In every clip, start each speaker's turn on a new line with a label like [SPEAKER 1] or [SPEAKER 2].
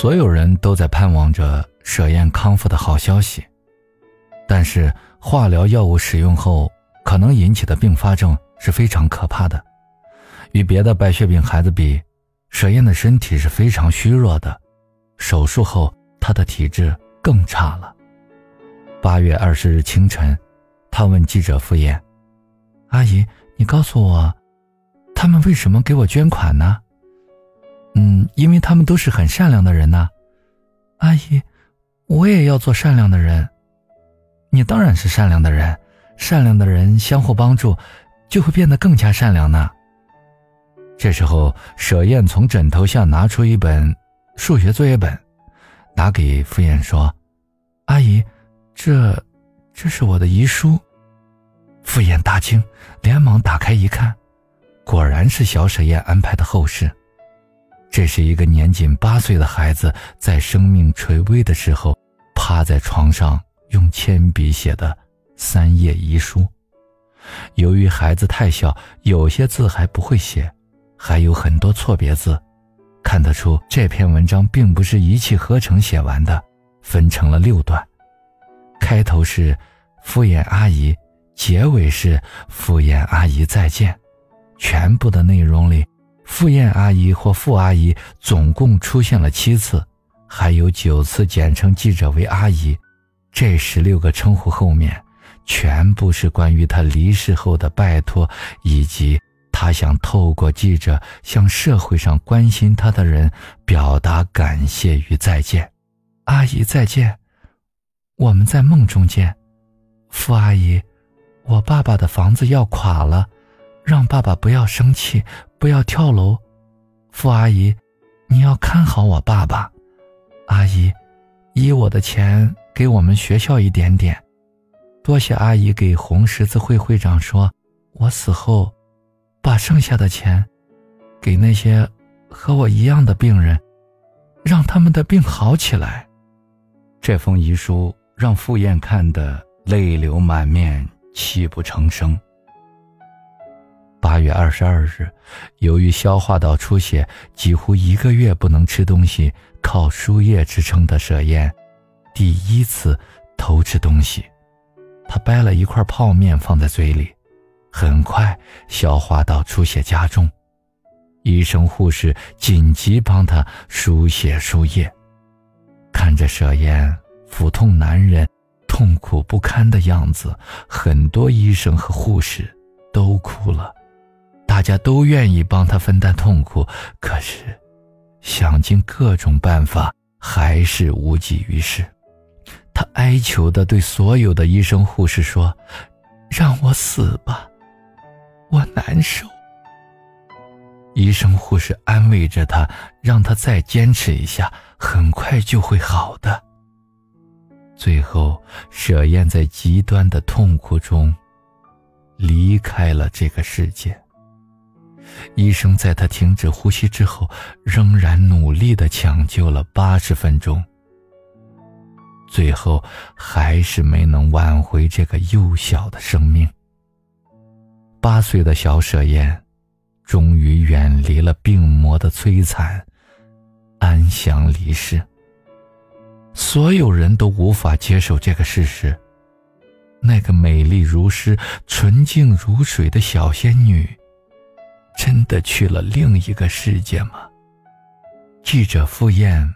[SPEAKER 1] 所有人都在盼望着舍燕康复的好消息，但是化疗药物使用后可能引起的并发症是非常可怕的。与别的白血病孩子比，舍燕的身体是非常虚弱的。手术后，她的体质更差了。八月二十日清晨，他问记者傅燕：“阿姨，你告诉我，他们为什么给我捐款呢？”“嗯，因为他们都是很善良的人呐。”“阿姨，我也要做善良的人。”“你当然是善良的人，善良的人相互帮助，就会变得更加善良呢。”这时候，舍燕从枕头下拿出一本数学作业本，拿给傅燕说：“阿姨。”这，这是我的遗书。傅燕大惊，连忙打开一看，果然是小舍燕安排的后事。这是一个年仅八岁的孩子在生命垂危的时候，趴在床上用铅笔写的三页遗书。由于孩子太小，有些字还不会写，还有很多错别字，看得出这篇文章并不是一气呵成写完的，分成了六段。开头是“敷衍阿姨”，结尾是“敷衍阿姨再见”。全部的内容里，“敷衍阿姨”或“傅阿姨”总共出现了七次，还有九次简称记者为“阿姨”。这十六个称呼后面，全部是关于她离世后的拜托，以及她想透过记者向社会上关心她的人表达感谢与再见。阿姨再见。我们在梦中见，傅阿姨，我爸爸的房子要垮了，让爸爸不要生气，不要跳楼。傅阿姨，你要看好我爸爸。阿姨，以我的钱给我们学校一点点。多谢阿姨给红十字会会长说，我死后，把剩下的钱，给那些和我一样的病人，让他们的病好起来。这封遗书。让傅燕看得泪流满面，泣不成声。八月二十二日，由于消化道出血，几乎一个月不能吃东西，靠输液支撑的舍燕，第一次偷吃东西。他掰了一块泡面放在嘴里，很快消化道出血加重，医生护士紧急帮他输血输液。看着舍燕。腹痛难忍、痛苦不堪的样子，很多医生和护士都哭了。大家都愿意帮他分担痛苦，可是想尽各种办法还是无济于事。他哀求的对所有的医生护士说：“让我死吧，我难受。”医生护士安慰着他，让他再坚持一下，很快就会好的。最后，舍燕在极端的痛苦中离开了这个世界。医生在他停止呼吸之后，仍然努力的抢救了八十分钟，最后还是没能挽回这个幼小的生命。八岁的小舍燕，终于远离了病魔的摧残，安详离世。所有人都无法接受这个事实。那个美丽如诗、纯净如水的小仙女，真的去了另一个世界吗？记者傅燕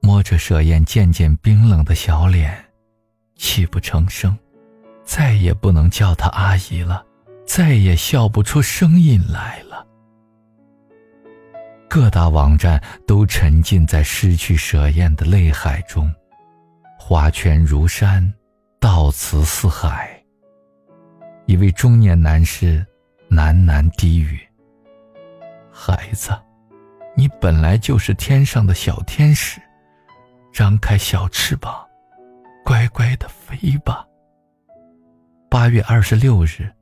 [SPEAKER 1] 摸着舍燕渐渐冰冷的小脸，泣不成声，再也不能叫她阿姨了，再也笑不出声音来了。各大网站都沉浸在失去舍燕的泪海中，花圈如山，悼词似海。一位中年男士喃喃低语：“孩子，你本来就是天上的小天使，张开小翅膀，乖乖的飞吧。”八月二十六日，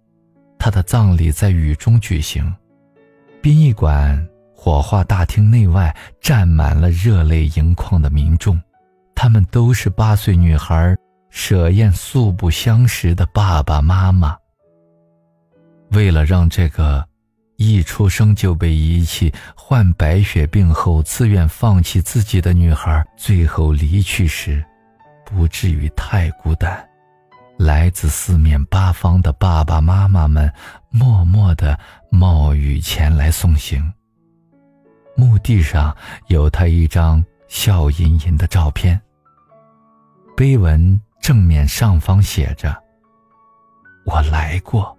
[SPEAKER 1] 他的葬礼在雨中举行，殡仪馆。火化大厅内外站满了热泪盈眶的民众，他们都是八岁女孩舍燕素不相识的爸爸妈妈。为了让这个一出生就被遗弃、患白血病后自愿放弃自己的女孩，最后离去时，不至于太孤单。来自四面八方的爸爸妈妈们，默默的冒雨前来送行。墓地上有他一张笑吟吟的照片。碑文正面上方写着：“我来过，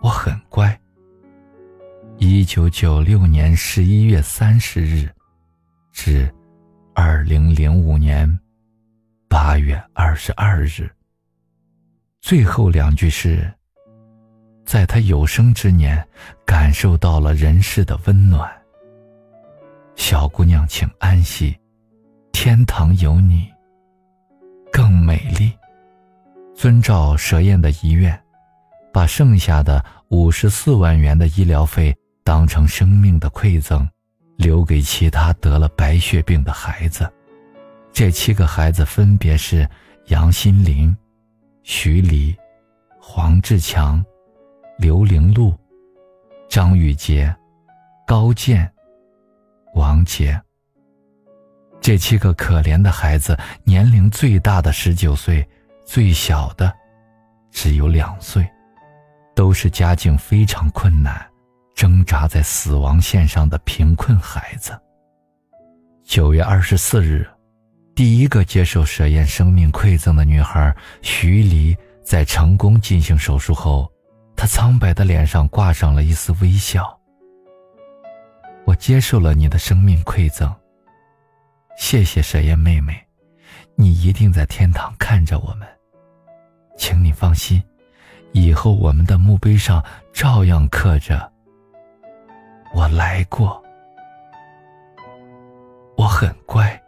[SPEAKER 1] 我很乖。”一九九六年十一月三十日，至二零零五年八月二十二日。最后两句是：在他有生之年，感受到了人世的温暖。小姑娘，请安息，天堂有你，更美丽。遵照蛇宴的遗愿，把剩下的五十四万元的医疗费。当成生命的馈赠，留给其他得了白血病的孩子。这七个孩子分别是杨新林、徐黎、黄志强、刘玲露、张玉杰、高健、王杰。这七个可怜的孩子，年龄最大的十九岁，最小的只有两岁，都是家境非常困难。挣扎在死亡线上的贫困孩子。九月二十四日，第一个接受舍燕生命馈赠的女孩徐黎，在成功进行手术后，她苍白的脸上挂上了一丝微笑。我接受了你的生命馈赠。谢谢舍燕妹妹，你一定在天堂看着我们。请你放心，以后我们的墓碑上照样刻着。我来过，我很乖。